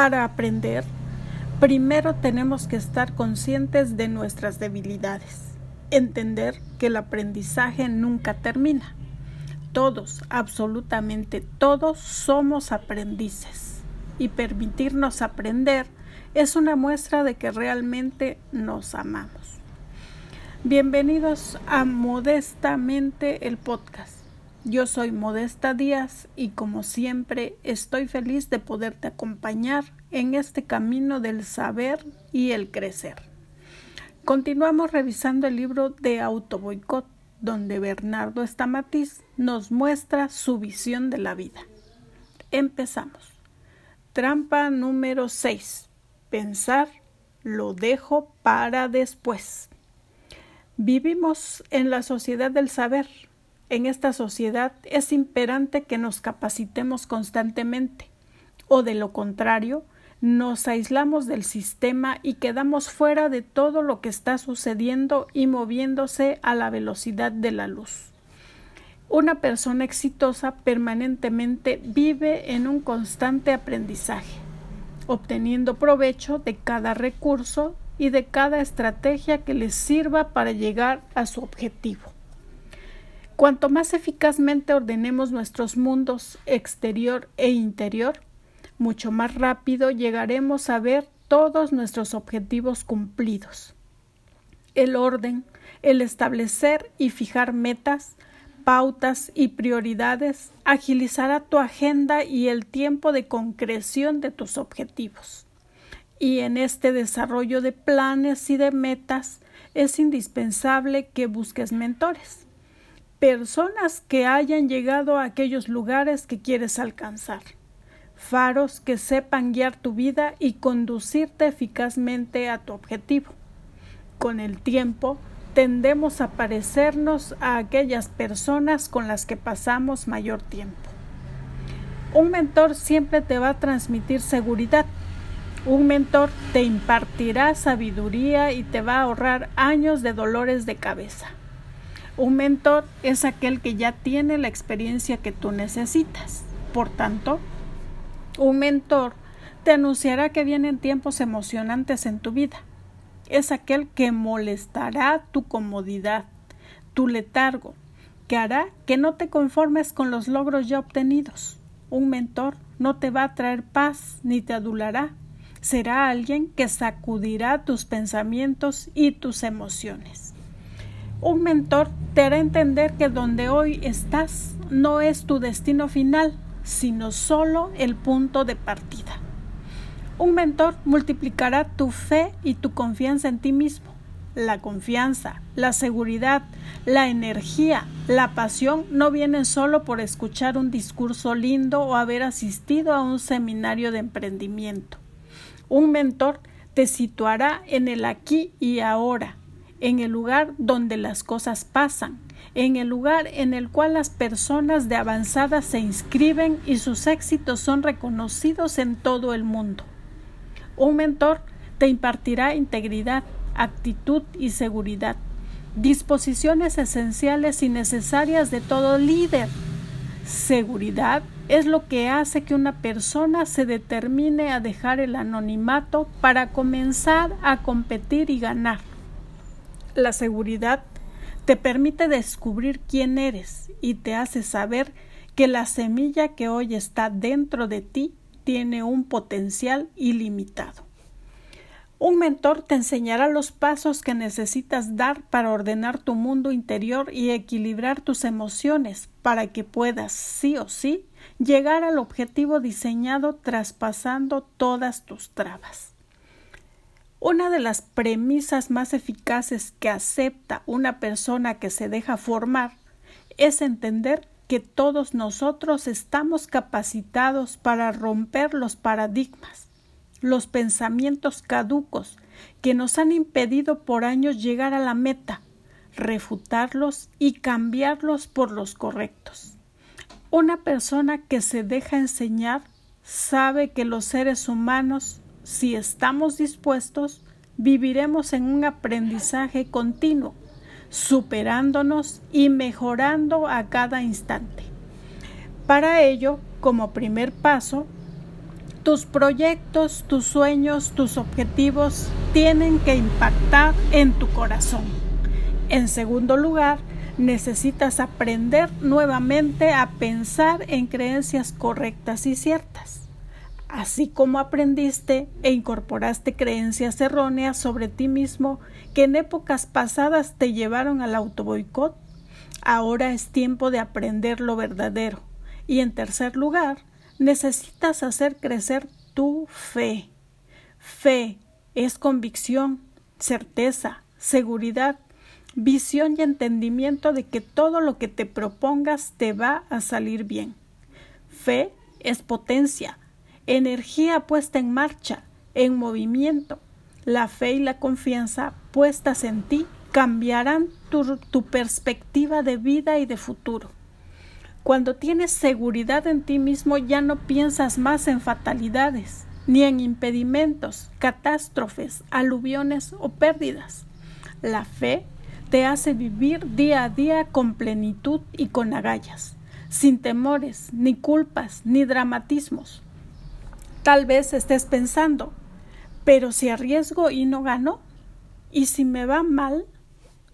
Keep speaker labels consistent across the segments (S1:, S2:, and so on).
S1: Para aprender, primero tenemos que estar conscientes de nuestras debilidades, entender que el aprendizaje nunca termina. Todos, absolutamente todos, somos aprendices y permitirnos aprender es una muestra de que realmente nos amamos. Bienvenidos a Modestamente el podcast. Yo soy Modesta Díaz y como siempre estoy feliz de poderte acompañar en este camino del saber y el crecer. Continuamos revisando el libro de Autoboicot, donde Bernardo Estamatiz nos muestra su visión de la vida. Empezamos. Trampa número 6. Pensar lo dejo para después. Vivimos en la sociedad del saber en esta sociedad es imperante que nos capacitemos constantemente, o de lo contrario, nos aislamos del sistema y quedamos fuera de todo lo que está sucediendo y moviéndose a la velocidad de la luz. Una persona exitosa permanentemente vive en un constante aprendizaje, obteniendo provecho de cada recurso y de cada estrategia que les sirva para llegar a su objetivo. Cuanto más eficazmente ordenemos nuestros mundos exterior e interior, mucho más rápido llegaremos a ver todos nuestros objetivos cumplidos. El orden, el establecer y fijar metas, pautas y prioridades agilizará tu agenda y el tiempo de concreción de tus objetivos. Y en este desarrollo de planes y de metas es indispensable que busques mentores personas que hayan llegado a aquellos lugares que quieres alcanzar, faros que sepan guiar tu vida y conducirte eficazmente a tu objetivo. Con el tiempo, tendemos a parecernos a aquellas personas con las que pasamos mayor tiempo. Un mentor siempre te va a transmitir seguridad. Un mentor te impartirá sabiduría y te va a ahorrar años de dolores de cabeza. Un mentor es aquel que ya tiene la experiencia que tú necesitas. Por tanto, un mentor te anunciará que vienen tiempos emocionantes en tu vida. Es aquel que molestará tu comodidad, tu letargo, que hará que no te conformes con los logros ya obtenidos. Un mentor no te va a traer paz ni te adulará. Será alguien que sacudirá tus pensamientos y tus emociones. Un mentor te hará entender que donde hoy estás no es tu destino final, sino solo el punto de partida. Un mentor multiplicará tu fe y tu confianza en ti mismo. La confianza, la seguridad, la energía, la pasión no vienen solo por escuchar un discurso lindo o haber asistido a un seminario de emprendimiento. Un mentor te situará en el aquí y ahora, en el lugar donde las cosas pasan, en el lugar en el cual las personas de avanzada se inscriben y sus éxitos son reconocidos en todo el mundo. Un mentor te impartirá integridad, actitud y seguridad, disposiciones esenciales y necesarias de todo líder. Seguridad es lo que hace que una persona se determine a dejar el anonimato para comenzar a competir y ganar. La seguridad te permite descubrir quién eres y te hace saber que la semilla que hoy está dentro de ti tiene un potencial ilimitado. Un mentor te enseñará los pasos que necesitas dar para ordenar tu mundo interior y equilibrar tus emociones para que puedas, sí o sí, llegar al objetivo diseñado traspasando todas tus trabas. Una de las premisas más eficaces que acepta una persona que se deja formar es entender que todos nosotros estamos capacitados para romper los paradigmas, los pensamientos caducos que nos han impedido por años llegar a la meta, refutarlos y cambiarlos por los correctos. Una persona que se deja enseñar sabe que los seres humanos si estamos dispuestos, viviremos en un aprendizaje continuo, superándonos y mejorando a cada instante. Para ello, como primer paso, Tus proyectos, tus sueños, tus objetivos tienen que impactar en tu corazón. En segundo lugar, necesitas aprender nuevamente a pensar en creencias correctas y ciertas. Así como aprendiste e incorporaste creencias erróneas sobre ti mismo que en épocas pasadas te llevaron al autoboicot, ahora es tiempo de aprender lo verdadero. Y en tercer lugar, necesitas hacer crecer tu fe. Fe es convicción, certeza, seguridad, visión y entendimiento de que todo lo que te propongas te va a salir bien. Fe es potencia, energía puesta en marcha, en movimiento. La fe y la confianza puestas en ti cambiarán tu, perspectiva de vida y de futuro. Cuando tienes seguridad en ti mismo ya no piensas más en fatalidades, ni en impedimentos, catástrofes, aluviones o pérdidas. La fe te hace vivir día a día con plenitud y con agallas, sin temores, ni culpas, ni dramatismos. Tal vez estés pensando, pero si arriesgo y no gano, y si me va mal,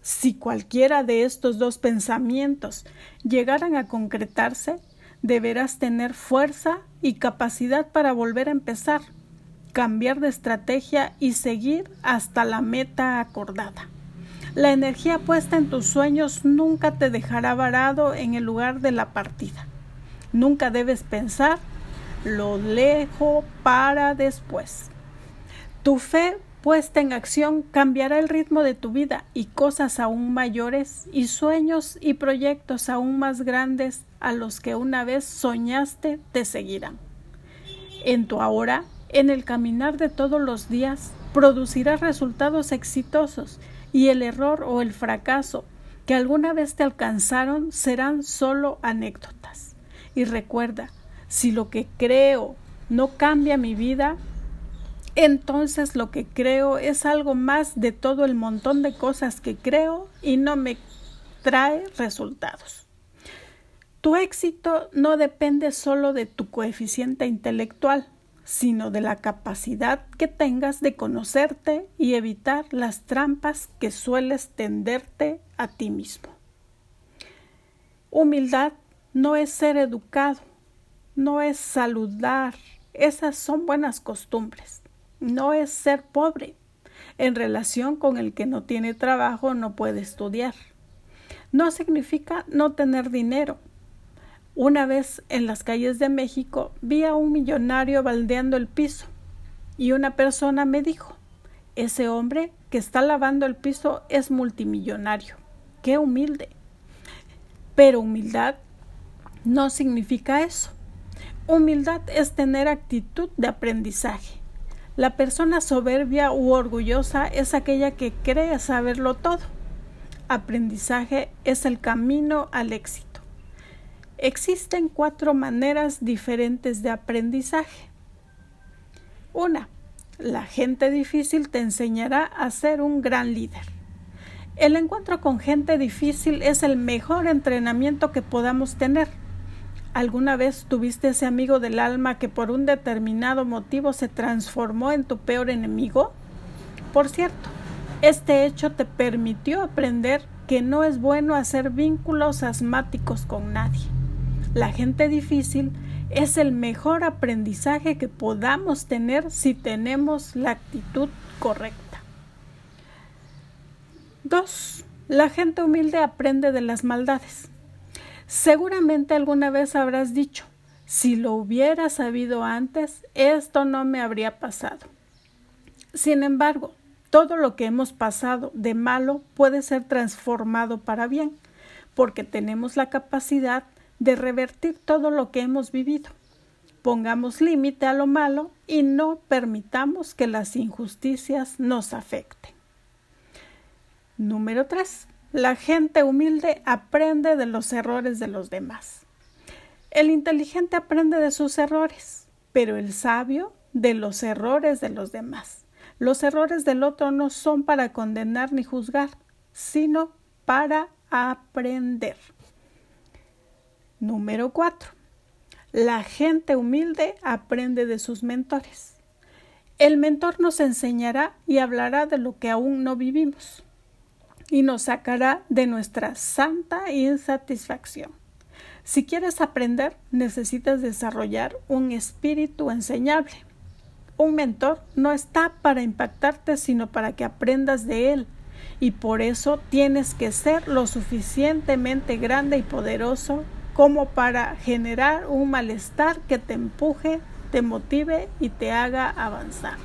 S1: si cualquiera de estos dos pensamientos llegaran a concretarse, deberás tener fuerza y capacidad para volver a empezar, cambiar de estrategia y seguir hasta la meta acordada. La energía puesta en tus sueños nunca te dejará varado en el lugar de la partida. Nunca debes pensar lo lejos para después. Tu fe puesta en acción cambiará el ritmo de tu vida y cosas aún mayores y sueños y proyectos aún más grandes a los que una vez soñaste te seguirán. En tu ahora, en el caminar de todos los días, producirás resultados exitosos y el error o el fracaso que alguna vez te alcanzaron serán solo anécdotas. Y recuerda, si lo que creo no cambia mi vida, entonces lo que creo es algo más de todo el montón de cosas que creo y no me trae resultados. Tu éxito no depende solo de tu coeficiente intelectual, sino de la capacidad que tengas de conocerte y evitar las trampas que sueles tenderte a ti mismo. Humildad no es ser educado, no es saludar, esas son buenas costumbres no es ser pobre. En relación con el que no tiene trabajo no puede estudiar. No significa no tener dinero. Una vez en las calles de México vi a un millonario baldeando el piso y una persona me dijo, ese hombre que está lavando el piso es multimillonario. Qué humilde. Pero humildad no significa eso. Humildad es tener actitud de aprendizaje la persona soberbia u orgullosa es aquella que cree saberlo todo. Aprendizaje es el camino al éxito. Existen cuatro maneras diferentes de aprendizaje. Una, la gente difícil te enseñará a ser un gran líder. El encuentro con gente difícil es el mejor entrenamiento que podamos tener ¿Alguna vez tuviste ese amigo del alma que por un determinado motivo se transformó en tu peor enemigo? Por cierto, este hecho te permitió aprender que no es bueno hacer vínculos asmáticos con nadie. La gente difícil es el mejor aprendizaje que podamos tener si tenemos la actitud correcta. 2. La gente humilde aprende de las maldades. Seguramente alguna vez habrás dicho, si lo hubiera sabido antes, esto no me habría pasado. Sin embargo, todo lo que hemos pasado de malo puede ser transformado para bien, porque tenemos la capacidad de revertir todo lo que hemos vivido. Pongamos límite a lo malo y no permitamos que las injusticias nos afecten. Número 3. La gente humilde aprende de los errores de los demás. El inteligente aprende de sus errores, pero el sabio de los errores de los demás. Los errores del otro no son para condenar ni juzgar, sino para aprender. Número 4. La gente humilde aprende de sus mentores. El mentor nos enseñará y hablará de lo que aún no vivimos y nos sacará de nuestra santa insatisfacción. Si quieres aprender, necesitas desarrollar un espíritu enseñable. Un mentor no está para impactarte, sino para que aprendas de él. Y por eso tienes que ser lo suficientemente grande y poderoso como para generar un malestar que te empuje, te motive y te haga avanzar.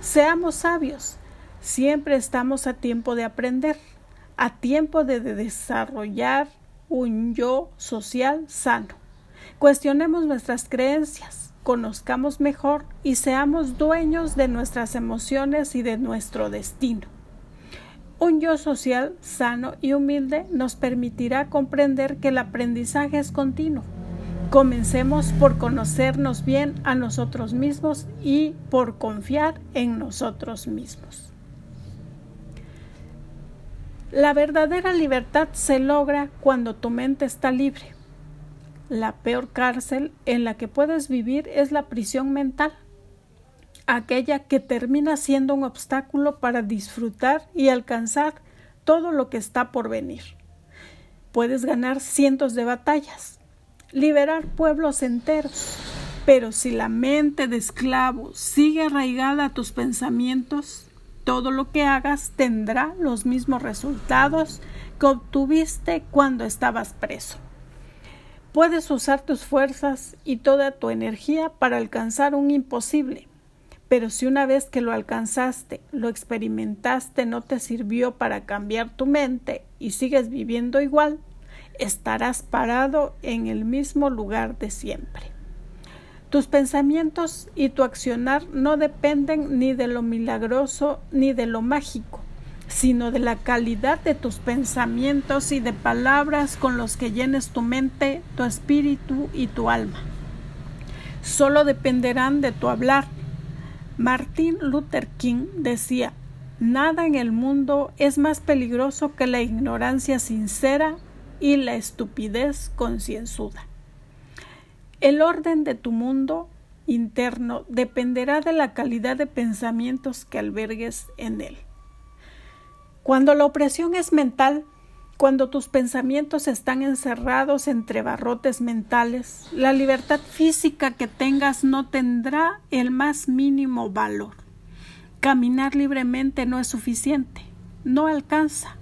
S1: Seamos sabios. Siempre estamos a tiempo de aprender, a tiempo de desarrollar un yo social sano. Cuestionemos nuestras creencias, conozcamos mejor y seamos dueños de nuestras emociones y de nuestro destino. Un yo social sano y humilde nos permitirá comprender que el aprendizaje es continuo. Comencemos por conocernos bien a nosotros mismos y por confiar en nosotros mismos. La verdadera libertad se logra cuando tu mente está libre. La peor cárcel en la que puedes vivir es la prisión mental, aquella que termina siendo un obstáculo para disfrutar y alcanzar todo lo que está por venir. Puedes ganar cientos de batallas, liberar pueblos enteros, pero si la mente de esclavo sigue arraigada a tus pensamientos, todo lo que hagas tendrá los mismos resultados que obtuviste cuando estabas preso. Puedes usar tus fuerzas y toda tu energía para alcanzar un imposible, pero si una vez que lo alcanzaste, lo experimentaste, no te sirvió para cambiar tu mente y sigues viviendo igual, estarás parado en el mismo lugar de siempre. Tus pensamientos y tu accionar no dependen ni de lo milagroso ni de lo mágico, sino de la calidad de tus pensamientos y de palabras con los que llenes tu mente, tu espíritu y tu alma. Solo dependerán de tu hablar. Martin Luther King decía, Nada en el mundo es más peligroso que la ignorancia sincera y la estupidez concienzuda. El orden de tu mundo interno dependerá de la calidad de pensamientos que albergues en él. Cuando la opresión es mental, cuando tus pensamientos están encerrados entre barrotes mentales, la libertad física que tengas no tendrá el más mínimo valor. Caminar libremente no es suficiente, no alcanza.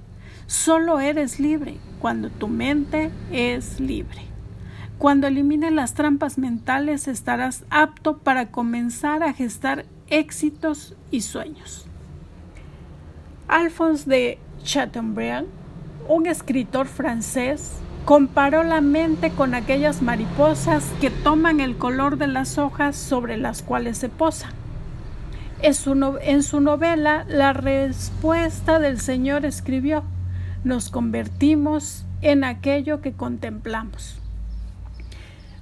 S1: Solo eres libre cuando tu mente es libre. Cuando elimines las trampas mentales estarás apto para comenzar a gestar éxitos y sueños. Alphonse de Chateaubriand, un escritor francés, comparó la mente con aquellas mariposas que toman el color de las hojas sobre las cuales se posan. En su, novela La respuesta del Señor escribió, nos convertimos en aquello que contemplamos.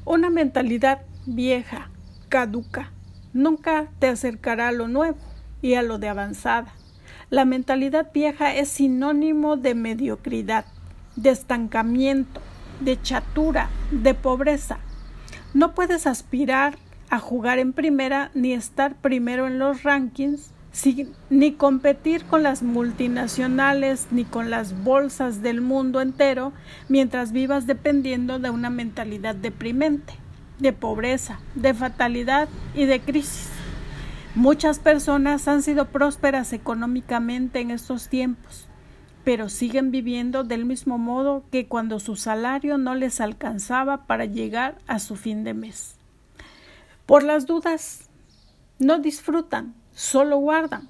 S1: Una mentalidad vieja, caduca, nunca te acercará a lo nuevo y a lo de avanzada. La mentalidad vieja es sinónimo de mediocridad, de estancamiento, de chatura, de pobreza. No puedes aspirar a jugar en primera ni estar primero en los rankings, ni competir con las multinacionales ni con las bolsas del mundo entero mientras vivas dependiendo de una mentalidad deprimente, de pobreza, de fatalidad y de crisis. Muchas personas han sido prósperas económicamente en estos tiempos, pero siguen viviendo del mismo modo que cuando su salario no les alcanzaba para llegar a su fin de mes. Por las dudas, no disfrutan, solo guardan.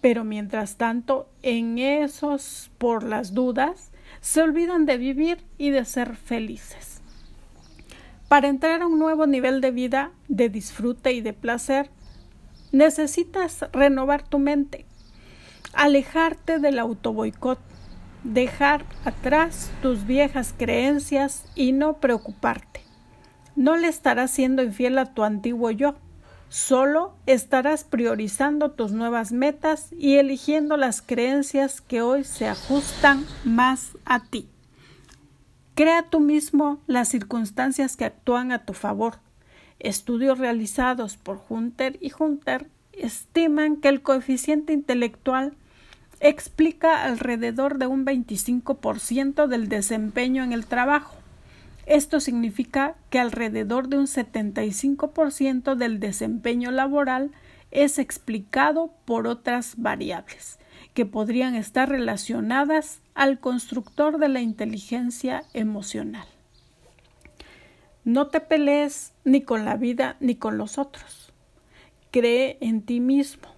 S1: Pero mientras tanto, en esos por las dudas, se olvidan de vivir y de ser felices. Para entrar a un nuevo nivel de vida, de disfrute y de placer, necesitas renovar tu mente, alejarte del autoboicot, dejar atrás tus viejas creencias y no preocuparte. No le estarás siendo infiel a tu antiguo yo, Solo estarás priorizando tus nuevas metas y eligiendo las creencias que hoy se ajustan más a ti. Crea tú mismo las circunstancias que actúan a tu favor. Estudios realizados por Hunter y Hunter estiman que el coeficiente intelectual explica alrededor de un 25% del desempeño en el trabajo. Esto significa que alrededor de un 75% del desempeño laboral es explicado por otras variables que podrían estar relacionadas al constructor de la inteligencia emocional. No te pelees ni con la vida ni con los otros. Cree en ti mismo,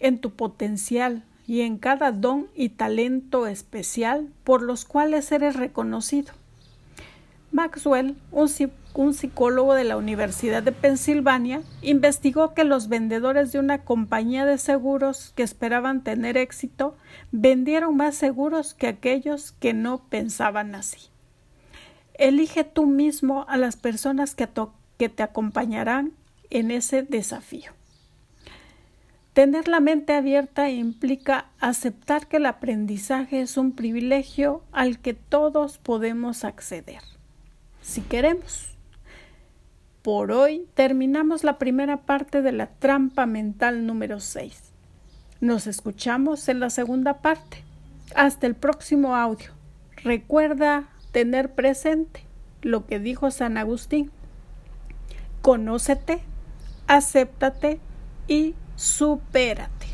S1: en tu potencial y en cada don y talento especial por los cuales eres reconocido. Maxwell, un, psicólogo de la Universidad de Pensilvania, investigó que los vendedores de una compañía de seguros que esperaban tener éxito vendieron más seguros que aquellos que no pensaban así. Elige tú mismo a las personas que, te acompañarán en ese desafío. Tener la mente abierta implica aceptar que el aprendizaje es un privilegio al que todos podemos acceder si queremos. Por hoy terminamos la primera parte de la trampa mental número 6. Nos escuchamos en la segunda parte. Hasta el próximo audio. Recuerda tener presente lo que dijo San Agustín. Conócete, acéptate y supérate.